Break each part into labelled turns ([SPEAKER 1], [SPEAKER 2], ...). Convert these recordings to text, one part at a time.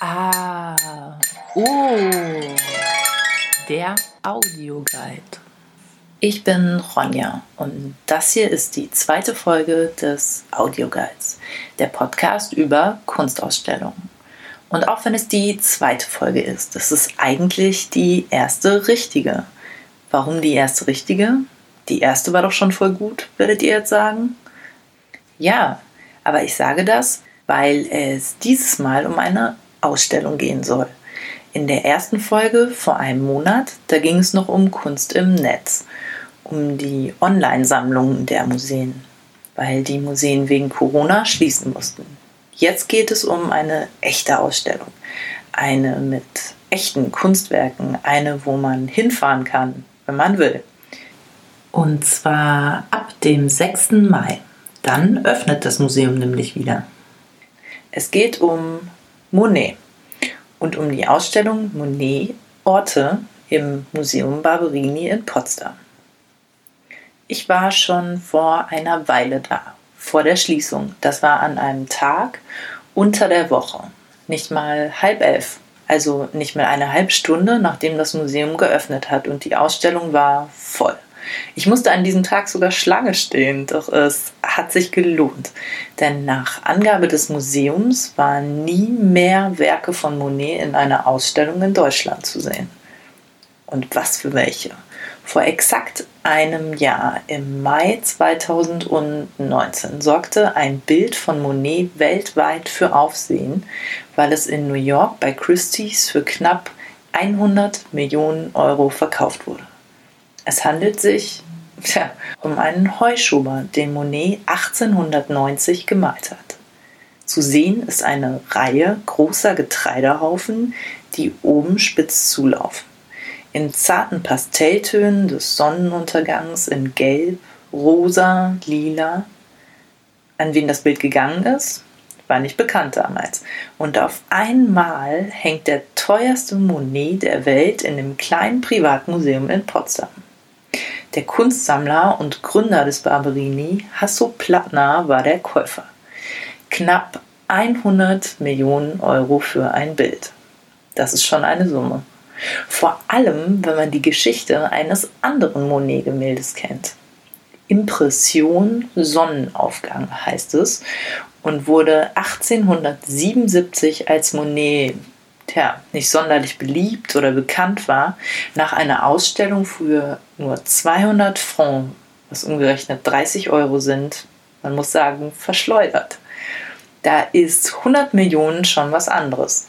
[SPEAKER 1] Ah, oh, der Audioguide. Ich bin Ronja und das hier ist die zweite Folge des Audioguides, der Podcast über Kunstausstellungen. Und auch wenn es die zweite Folge ist, das ist eigentlich die erste richtige. Warum die erste richtige? Die erste war doch schon voll gut, werdet ihr jetzt sagen? Ja, aber ich sage das, weil es dieses Mal um eine Ausstellung gehen soll. In der ersten Folge vor einem Monat, da ging es noch um Kunst im Netz, um die Online-Sammlungen der Museen, weil die Museen wegen Corona schließen mussten. Jetzt geht es um eine echte Ausstellung, eine mit echten Kunstwerken, eine, wo man hinfahren kann, wenn man will. Und zwar ab dem 6. Mai. Dann öffnet das Museum nämlich wieder. Es geht um Monet und um die Ausstellung Monet Orte im Museum Barberini in Potsdam. Ich war schon vor einer Weile da, vor der Schließung. Das war an einem Tag unter der Woche, nicht mal halb elf, also nicht mal eine halbe Stunde, nachdem das Museum geöffnet hat und die Ausstellung war voll. Ich musste an diesem Tag sogar Schlange stehen, doch es hat sich gelohnt. Denn nach Angabe des Museums waren nie mehr Werke von Monet in einer Ausstellung in Deutschland zu sehen. Und was für welche? Vor exakt einem Jahr, im Mai 2019, sorgte ein Bild von Monet weltweit für Aufsehen, weil es in New York bei Christie's für knapp 100 Millionen Euro verkauft wurde. Es handelt sich tja, um einen Heuschober, den Monet 1890 gemalt hat. Zu sehen ist eine Reihe großer Getreidehaufen, die oben spitz zulaufen. In zarten Pastelltönen des Sonnenuntergangs in Gelb, Rosa, Lila. An wen das Bild gegangen ist, war nicht bekannt damals. Und auf einmal hängt der teuerste Monet der Welt in dem kleinen Privatmuseum in Potsdam. Der Kunstsammler und Gründer des Barberini, Hasso Plattner, war der Käufer. Knapp 100 Millionen Euro für ein Bild. Das ist schon eine Summe. Vor allem, wenn man die Geschichte eines anderen Monet-Gemäldes kennt. Impression Sonnenaufgang heißt es und wurde 1877 als Monet tja, nicht sonderlich beliebt oder bekannt war, nach einer Ausstellung für nur 200 Francs, was umgerechnet 30 Euro sind, man muss sagen, verschleudert. Da ist 100 Millionen schon was anderes.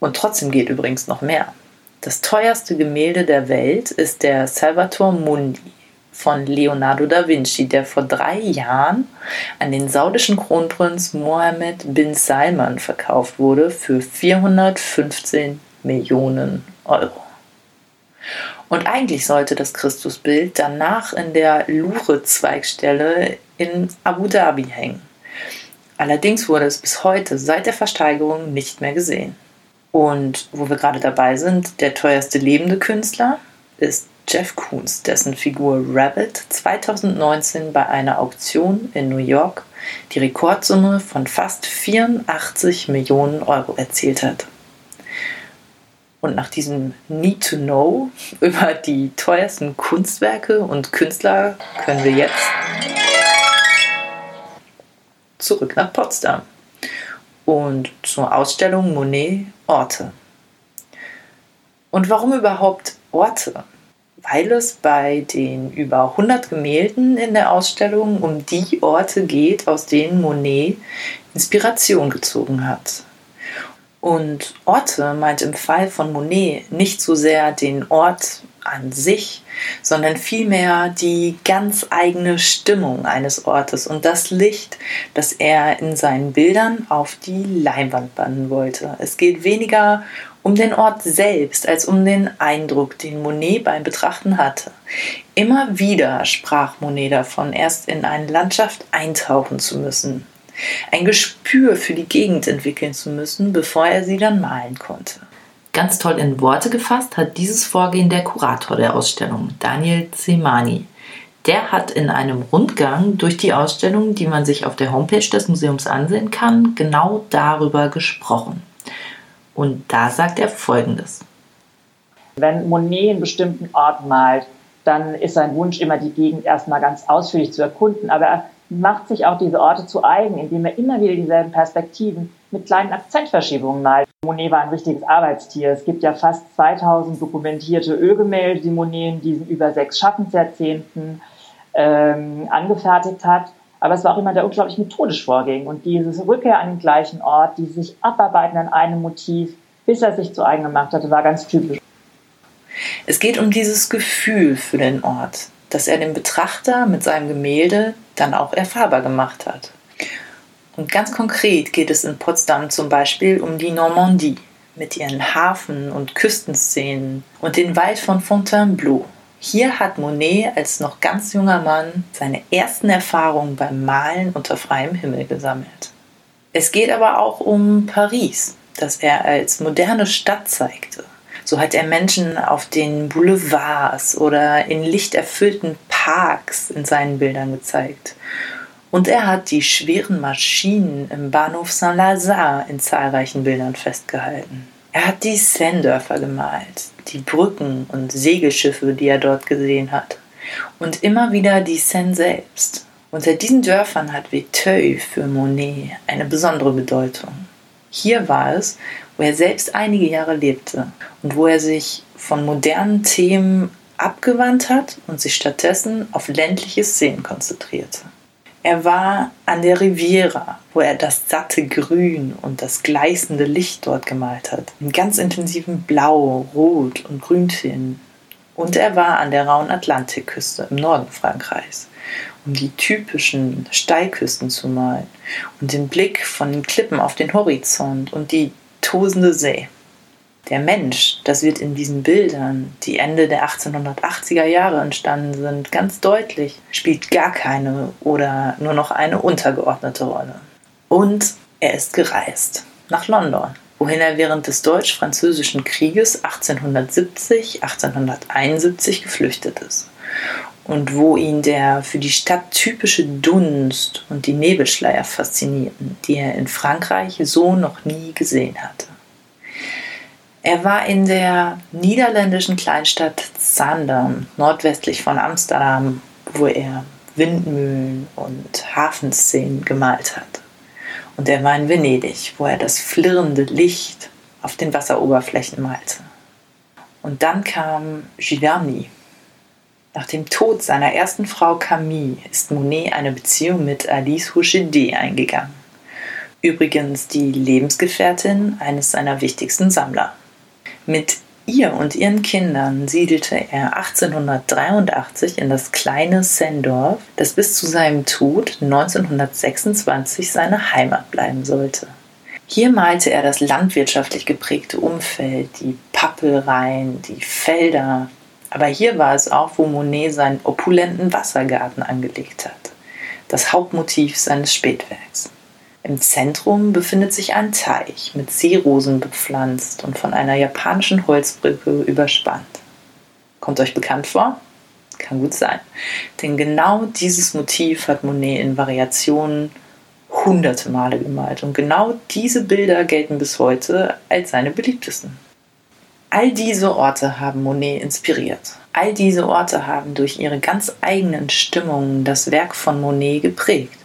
[SPEAKER 1] Und trotzdem geht übrigens noch mehr. Das teuerste Gemälde der Welt ist der Salvator Mundi von Leonardo da Vinci, der vor drei Jahren an den saudischen Kronprinz Mohammed bin Salman verkauft wurde für 415 Millionen Euro. Und eigentlich sollte das Christusbild danach in der Louvre-Zweigstelle in Abu Dhabi hängen. Allerdings wurde es bis heute seit der Versteigerung nicht mehr gesehen. Und wo wir gerade dabei sind, der teuerste lebende Künstler ist Jeff Koons, dessen Figur Rabbit 2019 bei einer Auktion in New York die Rekordsumme von fast 84 Millionen Euro erzielt hat. Und nach diesem Need to Know über die teuersten Kunstwerke und Künstler können wir jetzt zurück nach Potsdam und zur Ausstellung Monet Orte. Und warum überhaupt Orte? weil es bei den über 100 Gemälden in der Ausstellung um die Orte geht, aus denen Monet Inspiration gezogen hat. Und Orte meint im Fall von Monet nicht so sehr den Ort an sich, sondern vielmehr die ganz eigene Stimmung eines Ortes und das Licht, das er in seinen Bildern auf die Leinwand bannen wollte. Es geht weniger um den Ort selbst als um den Eindruck, den Monet beim Betrachten hatte. Immer wieder sprach Monet davon, erst in eine Landschaft eintauchen zu müssen, ein Gespür für die Gegend entwickeln zu müssen, bevor er sie dann malen konnte. Ganz toll in Worte gefasst hat dieses Vorgehen der Kurator der Ausstellung, Daniel Zemani. Der hat in einem Rundgang durch die Ausstellung, die man sich auf der Homepage des Museums ansehen kann, genau darüber gesprochen. Und da sagt er Folgendes.
[SPEAKER 2] Wenn Monet einen bestimmten Ort malt, dann ist sein Wunsch immer, die Gegend erstmal ganz ausführlich zu erkunden. Aber er macht sich auch diese Orte zu eigen, indem er immer wieder dieselben Perspektiven mit kleinen Akzentverschiebungen malt. Monet war ein richtiges Arbeitstier. Es gibt ja fast 2000 dokumentierte Ölgemälde, die Monet in diesen über sechs Schaffensjahrzehnten ähm, angefertigt hat. Aber es war auch jemand, der unglaublich methodisch vorging. Und diese Rückkehr an den gleichen Ort, die sich abarbeiten an einem Motiv, bis er sich zu eigen gemacht hatte, war ganz typisch.
[SPEAKER 1] Es geht um dieses Gefühl für den Ort, das er dem Betrachter mit seinem Gemälde dann auch erfahrbar gemacht hat. Und ganz konkret geht es in Potsdam zum Beispiel um die Normandie mit ihren Hafen- und Küstenszenen und den Wald von Fontainebleau. Hier hat Monet als noch ganz junger Mann seine ersten Erfahrungen beim Malen unter freiem Himmel gesammelt. Es geht aber auch um Paris, das er als moderne Stadt zeigte so hat er Menschen auf den Boulevards oder in lichterfüllten Parks in seinen Bildern gezeigt. Und er hat die schweren Maschinen im Bahnhof Saint-Lazare in zahlreichen Bildern festgehalten. Er hat die Seine-Dörfer gemalt, die Brücken und Segelschiffe, die er dort gesehen hat. Und immer wieder die Seine selbst. Unter diesen Dörfern hat Viteuil für Monet eine besondere Bedeutung. Hier war es, wo er selbst einige Jahre lebte und wo er sich von modernen Themen abgewandt hat und sich stattdessen auf ländliche Szenen konzentrierte. Er war an der Riviera, wo er das satte Grün und das gleißende Licht dort gemalt hat, in ganz intensiven Blau, Rot und Grüntönen. Und er war an der rauen Atlantikküste im Norden Frankreichs, um die typischen Steilküsten zu malen und den Blick von den Klippen auf den Horizont und die tosende See. Der Mensch, das wird in diesen Bildern, die Ende der 1880er Jahre entstanden sind, ganz deutlich, spielt gar keine oder nur noch eine untergeordnete Rolle. Und er ist gereist nach London, wohin er während des Deutsch-Französischen Krieges 1870, 1871 geflüchtet ist und wo ihn der für die Stadt typische Dunst und die Nebelschleier faszinierten, die er in Frankreich so noch nie gesehen hatte. Er war in der niederländischen Kleinstadt Zaandam, nordwestlich von Amsterdam, wo er Windmühlen und Hafenszenen gemalt hat. Und er war in Venedig, wo er das flirrende Licht auf den Wasseroberflächen malte. Und dann kam Giverny, nach dem Tod seiner ersten Frau Camille ist Monet eine Beziehung mit Alice Houchet eingegangen. Übrigens die Lebensgefährtin eines seiner wichtigsten Sammler. Mit ihr und ihren Kindern siedelte er 1883 in das kleine Sendorf, das bis zu seinem Tod 1926 seine Heimat bleiben sollte. Hier malte er das landwirtschaftlich geprägte Umfeld, die Pappelreihen, die Felder, aber hier war es auch, wo Monet seinen opulenten Wassergarten angelegt hat, das Hauptmotiv seines Spätwerks. Im Zentrum befindet sich ein Teich mit Seerosen bepflanzt und von einer japanischen Holzbrücke überspannt. Kommt euch bekannt vor? Kann gut sein. Denn genau dieses Motiv hat Monet in Variationen hunderte Male gemalt und genau diese Bilder gelten bis heute als seine beliebtesten. All diese Orte haben Monet inspiriert. All diese Orte haben durch ihre ganz eigenen Stimmungen das Werk von Monet geprägt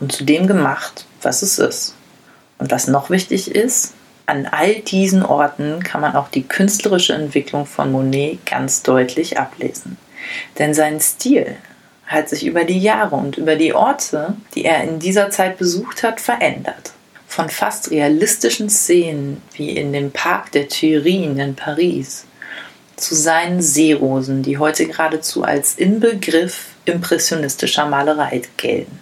[SPEAKER 1] und zu dem gemacht, was es ist. Und was noch wichtig ist, an all diesen Orten kann man auch die künstlerische Entwicklung von Monet ganz deutlich ablesen. Denn sein Stil hat sich über die Jahre und über die Orte, die er in dieser Zeit besucht hat, verändert von fast realistischen Szenen wie in dem Park der Tuileries in Paris zu seinen Seerosen, die heute geradezu als Inbegriff impressionistischer Malerei gelten.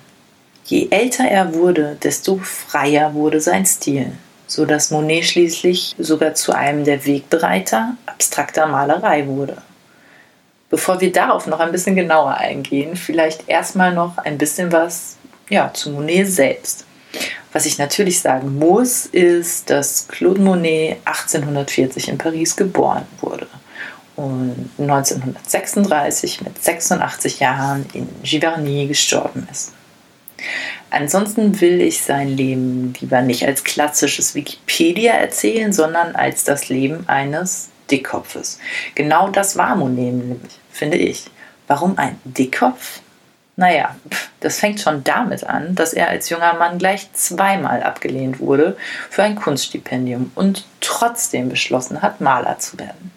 [SPEAKER 1] Je älter er wurde, desto freier wurde sein Stil, so dass Monet schließlich sogar zu einem der Wegbereiter abstrakter Malerei wurde. Bevor wir darauf noch ein bisschen genauer eingehen, vielleicht erstmal noch ein bisschen was ja, zu Monet selbst. Was ich natürlich sagen muss, ist, dass Claude Monet 1840 in Paris geboren wurde und 1936 mit 86 Jahren in Giverny gestorben ist. Ansonsten will ich sein Leben lieber nicht als klassisches Wikipedia erzählen, sondern als das Leben eines Dickkopfes. Genau das war Monet nämlich, finde ich. Warum ein Dickkopf? Naja, das fängt schon damit an, dass er als junger Mann gleich zweimal abgelehnt wurde für ein Kunststipendium und trotzdem beschlossen hat, Maler zu werden.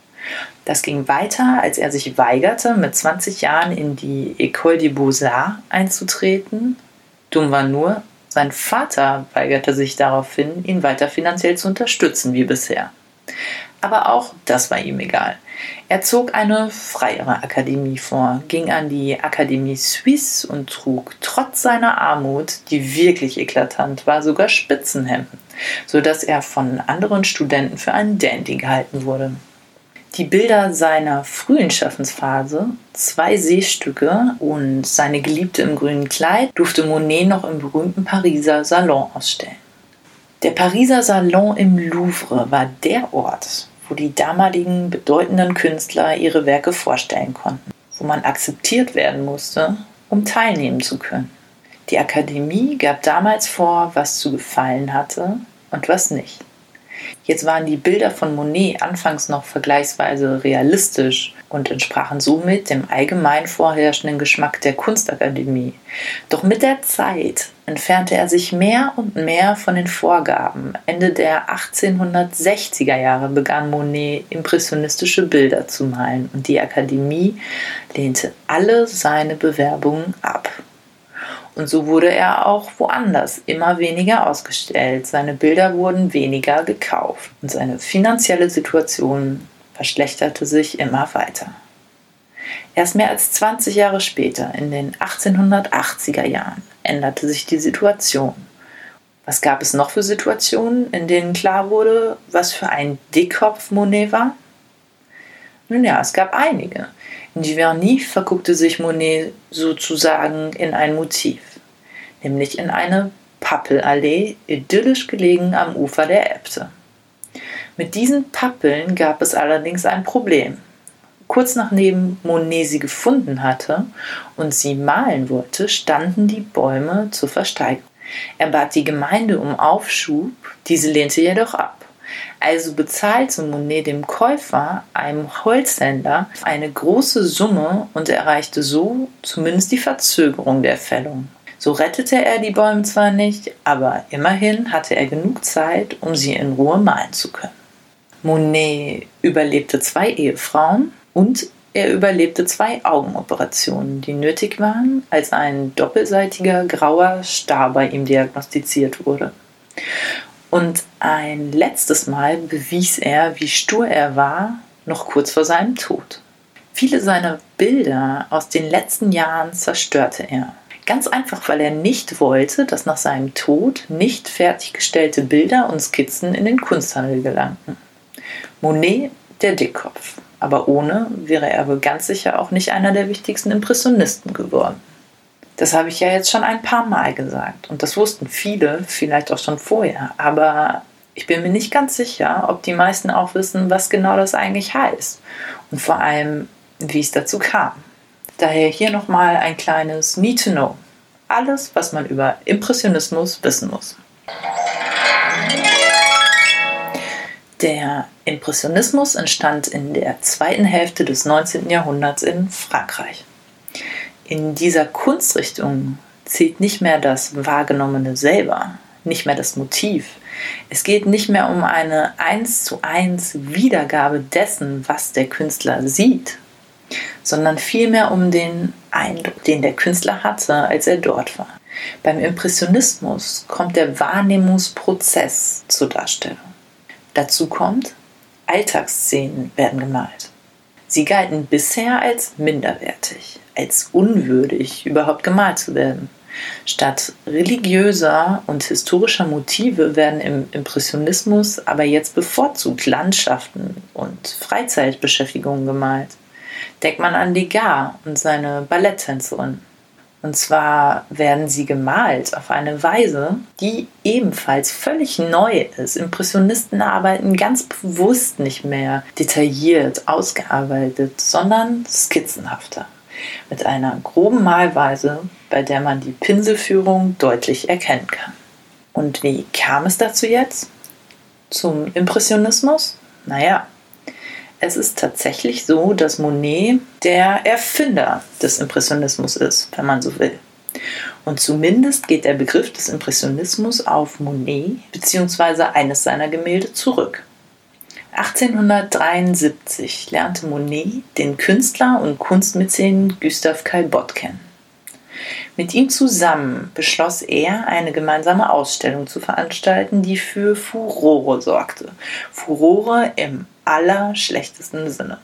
[SPEAKER 1] Das ging weiter, als er sich weigerte, mit 20 Jahren in die École des Beaux-Arts einzutreten. Dumm war nur, sein Vater weigerte sich daraufhin, ihn weiter finanziell zu unterstützen wie bisher. Aber auch das war ihm egal. Er zog eine freiere Akademie vor, ging an die Akademie Suisse und trug trotz seiner Armut, die wirklich eklatant war, sogar Spitzenhemden, sodass er von anderen Studenten für einen Dandy gehalten wurde. Die Bilder seiner frühen Schaffensphase, zwei Seestücke und seine Geliebte im grünen Kleid, durfte Monet noch im berühmten Pariser Salon ausstellen. Der Pariser Salon im Louvre war der Ort, wo die damaligen bedeutenden Künstler ihre Werke vorstellen konnten, wo man akzeptiert werden musste, um teilnehmen zu können. Die Akademie gab damals vor, was zu gefallen hatte und was nicht. Jetzt waren die Bilder von Monet anfangs noch vergleichsweise realistisch und entsprachen somit dem allgemein vorherrschenden Geschmack der Kunstakademie. Doch mit der Zeit entfernte er sich mehr und mehr von den Vorgaben. Ende der 1860er Jahre begann Monet impressionistische Bilder zu malen und die Akademie lehnte alle seine Bewerbungen ab. Und so wurde er auch woanders immer weniger ausgestellt. Seine Bilder wurden weniger gekauft und seine finanzielle Situation verschlechterte sich immer weiter. Erst mehr als 20 Jahre später, in den 1880er Jahren, änderte sich die Situation. Was gab es noch für Situationen, in denen klar wurde, was für ein Dickkopf Monet war? Nun ja, es gab einige. In Giverny verguckte sich Monet sozusagen in ein Motiv, nämlich in eine Pappelallee, idyllisch gelegen am Ufer der Äbte. Mit diesen Pappeln gab es allerdings ein Problem. Kurz nachdem Monet sie gefunden hatte und sie malen wollte, standen die Bäume zur Versteigerung. Er bat die Gemeinde um Aufschub, diese lehnte jedoch ab. Also bezahlte Monet dem Käufer, einem Holzhändler, eine große Summe und erreichte so zumindest die Verzögerung der Fällung. So rettete er die Bäume zwar nicht, aber immerhin hatte er genug Zeit, um sie in Ruhe malen zu können. Monet überlebte zwei Ehefrauen und er überlebte zwei Augenoperationen, die nötig waren, als ein doppelseitiger grauer Star bei ihm diagnostiziert wurde. Und ein letztes Mal bewies er, wie stur er war, noch kurz vor seinem Tod. Viele seiner Bilder aus den letzten Jahren zerstörte er. Ganz einfach, weil er nicht wollte, dass nach seinem Tod nicht fertiggestellte Bilder und Skizzen in den Kunsthandel gelangten. Monet, der Dickkopf. Aber ohne wäre er wohl ganz sicher auch nicht einer der wichtigsten Impressionisten geworden. Das habe ich ja jetzt schon ein paar Mal gesagt und das wussten viele, vielleicht auch schon vorher. Aber ich bin mir nicht ganz sicher, ob die meisten auch wissen, was genau das eigentlich heißt und vor allem, wie es dazu kam. Daher hier nochmal ein kleines Need to Know. Alles, was man über Impressionismus wissen muss. Der Impressionismus entstand in der zweiten Hälfte des 19. Jahrhunderts in Frankreich. In dieser Kunstrichtung zählt nicht mehr das Wahrgenommene selber, nicht mehr das Motiv. Es geht nicht mehr um eine eins zu eins Wiedergabe dessen, was der Künstler sieht, sondern vielmehr um den Eindruck, den der Künstler hatte, als er dort war. Beim Impressionismus kommt der Wahrnehmungsprozess zur Darstellung. Dazu kommt, Alltagsszenen werden gemalt. Sie galten bisher als minderwertig, als unwürdig, überhaupt gemalt zu werden. Statt religiöser und historischer Motive werden im Impressionismus aber jetzt bevorzugt Landschaften und Freizeitbeschäftigungen gemalt. Denkt man an Degas und seine Balletttänzerin. Und zwar werden sie gemalt auf eine Weise, die ebenfalls völlig neu ist. Impressionisten arbeiten ganz bewusst nicht mehr detailliert ausgearbeitet, sondern skizzenhafter. Mit einer groben Malweise, bei der man die Pinselführung deutlich erkennen kann. Und wie kam es dazu jetzt? Zum Impressionismus? Naja, es ist tatsächlich so, dass Monet der Erfinder des Impressionismus ist, wenn man so will. Und zumindest geht der Begriff des Impressionismus auf Monet bzw. eines seiner Gemälde zurück. 1873 lernte Monet den Künstler und Kunstmäzen Gustave Caillebotte kennen. Mit ihm zusammen beschloss er, eine gemeinsame Ausstellung zu veranstalten, die für Furore sorgte. Furore im allerschlechtesten Sinne.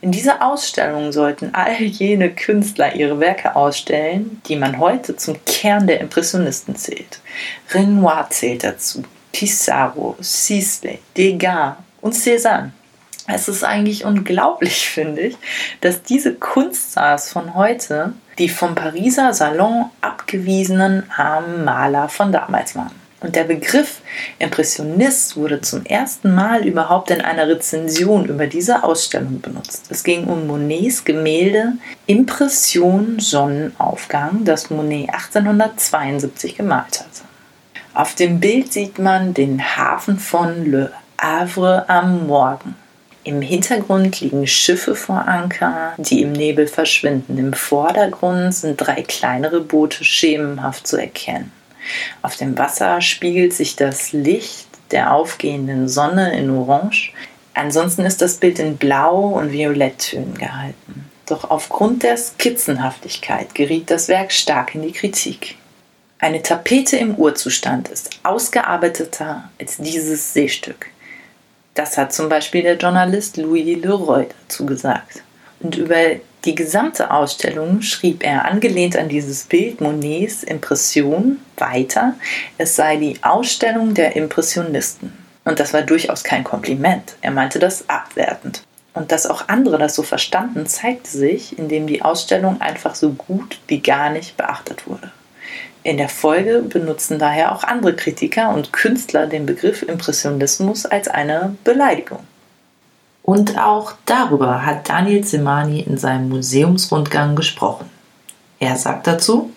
[SPEAKER 1] In dieser Ausstellung sollten all jene Künstler ihre Werke ausstellen, die man heute zum Kern der Impressionisten zählt. Renoir zählt dazu, Pissarro, Sisley, Degas und Cézanne. Es ist eigentlich unglaublich, finde ich, dass diese Kunststars von heute die vom Pariser Salon abgewiesenen armen Maler von damals waren. Und der Begriff Impressionist wurde zum ersten Mal überhaupt in einer Rezension über diese Ausstellung benutzt. Es ging um Monets Gemälde Impression Sonnenaufgang, das Monet 1872 gemalt hatte. Auf dem Bild sieht man den Hafen von Le Havre am Morgen. Im Hintergrund liegen Schiffe vor Anker, die im Nebel verschwinden. Im Vordergrund sind drei kleinere Boote schemenhaft zu erkennen. Auf dem Wasser spiegelt sich das Licht der aufgehenden Sonne in Orange. Ansonsten ist das Bild in Blau und Violetttönen gehalten. Doch aufgrund der Skizzenhaftigkeit geriet das Werk stark in die Kritik. Eine Tapete im Urzustand ist ausgearbeiteter als dieses Seestück. Das hat zum Beispiel der Journalist Louis Leroy dazu gesagt. Und über die gesamte Ausstellung schrieb er angelehnt an dieses Bild Monets Impression weiter, es sei die Ausstellung der Impressionisten. Und das war durchaus kein Kompliment. Er meinte das abwertend. Und dass auch andere das so verstanden, zeigte sich, indem die Ausstellung einfach so gut wie gar nicht beachtet wurde. In der Folge benutzen daher auch andere Kritiker und Künstler den Begriff Impressionismus als eine Beleidigung. Und auch darüber hat Daniel Zimani in seinem Museumsrundgang gesprochen. Er sagt dazu,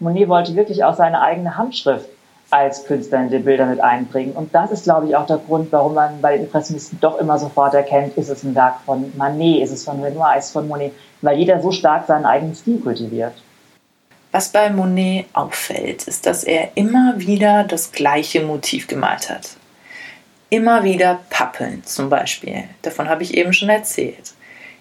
[SPEAKER 2] Monet wollte wirklich auch seine eigene Handschrift als Künstler in die Bilder mit einbringen. Und das ist, glaube ich, auch der Grund, warum man bei den Impressionisten doch immer sofort erkennt, ist es ein Werk von Manet, ist es von Renoir, ist es von Monet, weil jeder so stark seinen eigenen Stil kultiviert.
[SPEAKER 1] Was bei Monet auffällt, ist, dass er immer wieder das gleiche Motiv gemalt hat. Immer wieder Pappeln zum Beispiel, davon habe ich eben schon erzählt.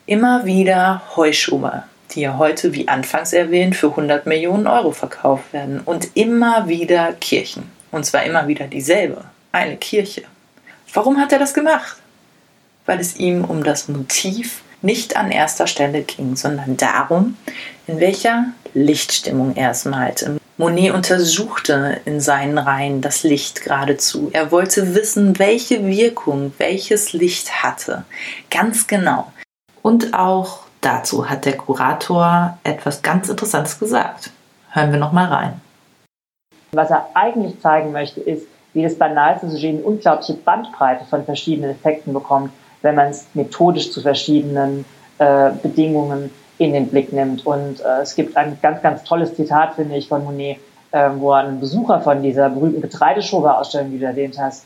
[SPEAKER 1] Immer wieder Heuschuber, die ja heute, wie anfangs erwähnt, für 100 Millionen Euro verkauft werden. Und immer wieder Kirchen. Und zwar immer wieder dieselbe, eine Kirche. Warum hat er das gemacht? Weil es ihm um das Motiv nicht an erster Stelle ging, sondern darum, in welcher Lichtstimmung er es malte. Monet untersuchte in seinen Reihen das Licht geradezu. Er wollte wissen, welche Wirkung welches Licht hatte. Ganz genau. Und auch dazu hat der Kurator etwas ganz Interessantes gesagt. Hören wir noch mal rein.
[SPEAKER 2] Was er eigentlich zeigen möchte, ist, wie das banalste Sujet eine unglaubliche Bandbreite von verschiedenen Effekten bekommt wenn man es methodisch zu verschiedenen äh, Bedingungen in den Blick nimmt. Und äh, es gibt ein ganz, ganz tolles Zitat, finde ich, von Monet, äh, wo ein Besucher von dieser berühmten Getreideschober-Ausstellung, die du erwähnt hast,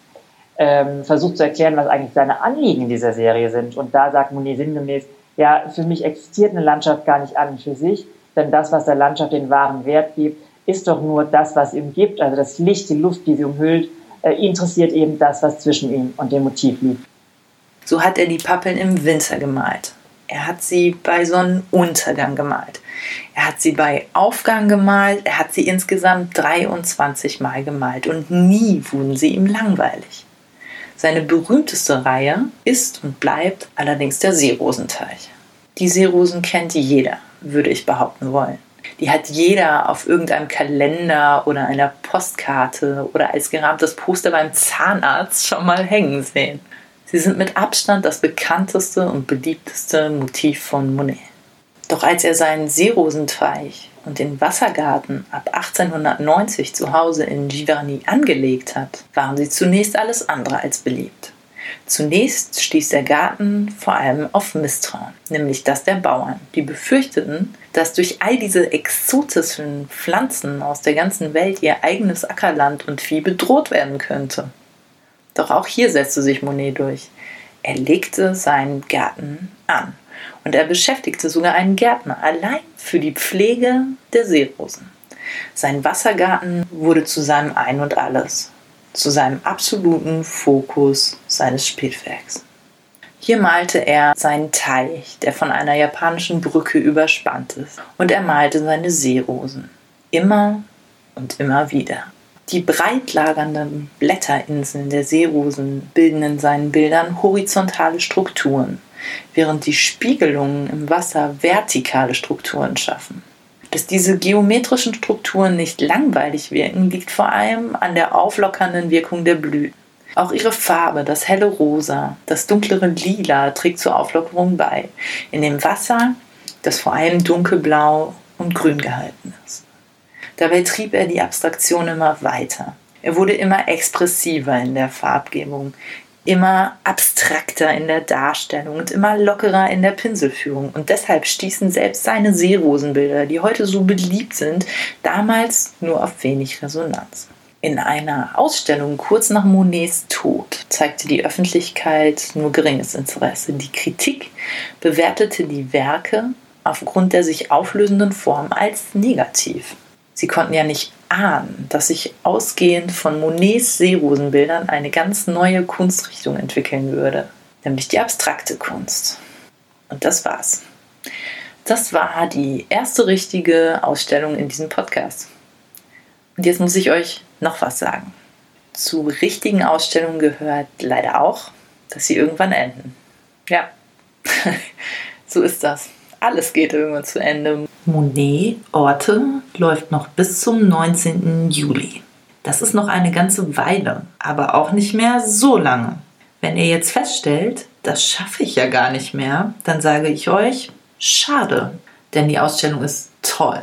[SPEAKER 2] ähm, versucht zu erklären, was eigentlich seine Anliegen in dieser Serie sind. Und da sagt Monet sinngemäß, ja, für mich existiert eine Landschaft gar nicht an und für sich, denn das, was der Landschaft den wahren Wert gibt, ist doch nur das, was ihm gibt, also das Licht, die Luft, die sie umhüllt, äh, interessiert eben das, was zwischen ihm und dem Motiv liegt.
[SPEAKER 1] So hat er die Pappeln im Winter gemalt. Er hat sie bei Sonnenuntergang gemalt. Er hat sie bei Aufgang gemalt. Er hat sie insgesamt 23 Mal gemalt und nie wurden sie ihm langweilig. Seine berühmteste Reihe ist und bleibt allerdings der Seerosenteich. Die Seerosen kennt jeder, würde ich behaupten wollen. Die hat jeder auf irgendeinem Kalender oder einer Postkarte oder als gerahmtes Poster beim Zahnarzt schon mal hängen sehen. Sie sind mit Abstand das bekannteste und beliebteste Motiv von Monet. Doch als er seinen Seerosenteich und den Wassergarten ab 1890 zu Hause in Giverny angelegt hat, waren sie zunächst alles andere als beliebt. Zunächst stieß der Garten vor allem auf Misstrauen, nämlich das der Bauern, die befürchteten, dass durch all diese exotischen Pflanzen aus der ganzen Welt ihr eigenes Ackerland und Vieh bedroht werden könnte. Doch auch hier setzte sich Monet durch. Er legte seinen Garten an und er beschäftigte sogar einen Gärtner allein für die Pflege der Seerosen. Sein Wassergarten wurde zu seinem Ein und alles, zu seinem absoluten Fokus seines Spätwerks. Hier malte er seinen Teich, der von einer japanischen Brücke überspannt ist, und er malte seine Seerosen. Immer und immer wieder. Die breit lagernden Blätterinseln der Seerosen bilden in seinen Bildern horizontale Strukturen, während die Spiegelungen im Wasser vertikale Strukturen schaffen. Dass diese geometrischen Strukturen nicht langweilig wirken, liegt vor allem an der auflockernden Wirkung der Blüten. Auch ihre Farbe, das helle Rosa, das dunklere Lila, trägt zur Auflockerung bei. In dem Wasser, das vor allem dunkelblau und grün gehalten ist. Dabei trieb er die Abstraktion immer weiter. Er wurde immer expressiver in der Farbgebung, immer abstrakter in der Darstellung und immer lockerer in der Pinselführung. Und deshalb stießen selbst seine Seerosenbilder, die heute so beliebt sind, damals nur auf wenig Resonanz. In einer Ausstellung kurz nach Monets Tod zeigte die Öffentlichkeit nur geringes Interesse. Die Kritik bewertete die Werke aufgrund der sich auflösenden Form als negativ. Sie konnten ja nicht ahnen, dass sich ausgehend von Monets Seerosenbildern eine ganz neue Kunstrichtung entwickeln würde, nämlich die abstrakte Kunst. Und das war's. Das war die erste richtige Ausstellung in diesem Podcast. Und jetzt muss ich euch noch was sagen. Zu richtigen Ausstellungen gehört leider auch, dass sie irgendwann enden. Ja, so ist das. Alles geht irgendwann zu Ende. Monet Orte läuft noch bis zum 19. Juli. Das ist noch eine ganze Weile, aber auch nicht mehr so lange. Wenn ihr jetzt feststellt, das schaffe ich ja gar nicht mehr, dann sage ich euch, schade, denn die Ausstellung ist toll.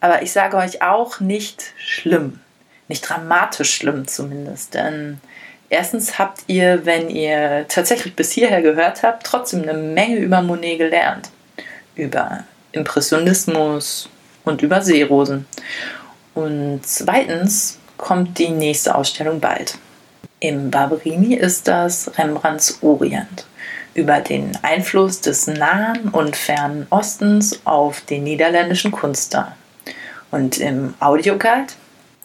[SPEAKER 1] Aber ich sage euch auch nicht schlimm, nicht dramatisch schlimm zumindest, denn erstens habt ihr, wenn ihr tatsächlich bis hierher gehört habt, trotzdem eine Menge über Monet gelernt. Über Impressionismus und über Seerosen. Und zweitens kommt die nächste Ausstellung bald. Im Barberini ist das Rembrandts Orient über den Einfluss des Nahen und Fernen Ostens auf den niederländischen Kunstler. Und im Audioguide,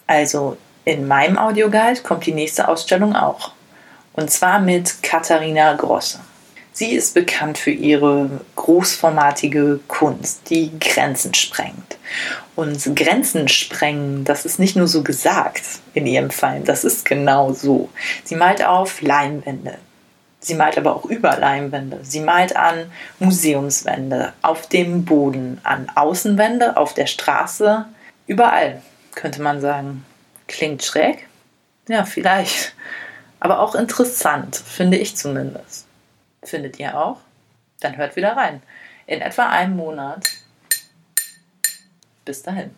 [SPEAKER 1] also in meinem Audioguide, kommt die nächste Ausstellung auch. Und zwar mit Katharina Grosse. Sie ist bekannt für ihre großformatige Kunst, die Grenzen sprengt. Und Grenzen sprengen, das ist nicht nur so gesagt in ihrem Fall, das ist genau so. Sie malt auf Leinwände. Sie malt aber auch über Leinwände. Sie malt an Museumswände, auf dem Boden, an Außenwände, auf der Straße, überall, könnte man sagen. Klingt schräg? Ja, vielleicht. Aber auch interessant, finde ich zumindest. Findet ihr auch? Dann hört wieder rein. In etwa einem Monat. Bis dahin.